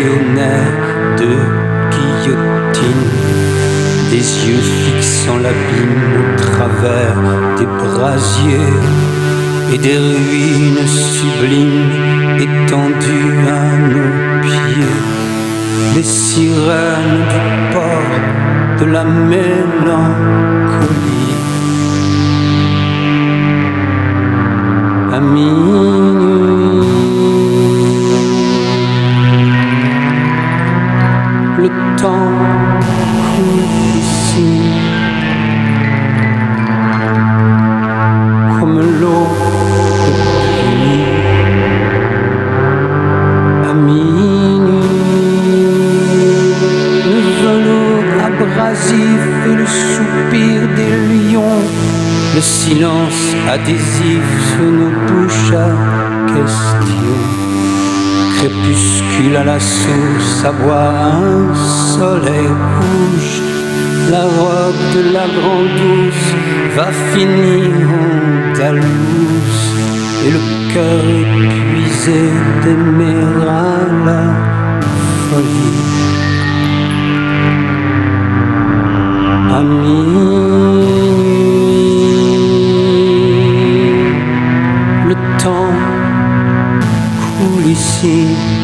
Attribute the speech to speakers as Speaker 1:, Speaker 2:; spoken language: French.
Speaker 1: de guillotine, des yeux fixant l'abîme au travers des brasiers et des ruines sublimes étendues à nos pieds, les sirènes du port de la mélancolie. Adhésif sur nos bouches à question. Crépuscule à la sauce, à boire un soleil rouge. La robe de la grande douce va finir en dalouse. Et le cœur épuisé d'aimer à la folie. Amis sim.